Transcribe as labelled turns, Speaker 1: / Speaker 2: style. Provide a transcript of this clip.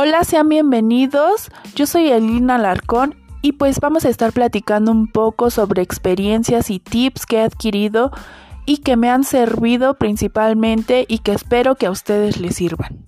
Speaker 1: Hola, sean bienvenidos. Yo soy Elina Alarcón y pues vamos a estar platicando un poco sobre experiencias y tips que he adquirido y que me han servido principalmente y que espero que a ustedes les sirvan.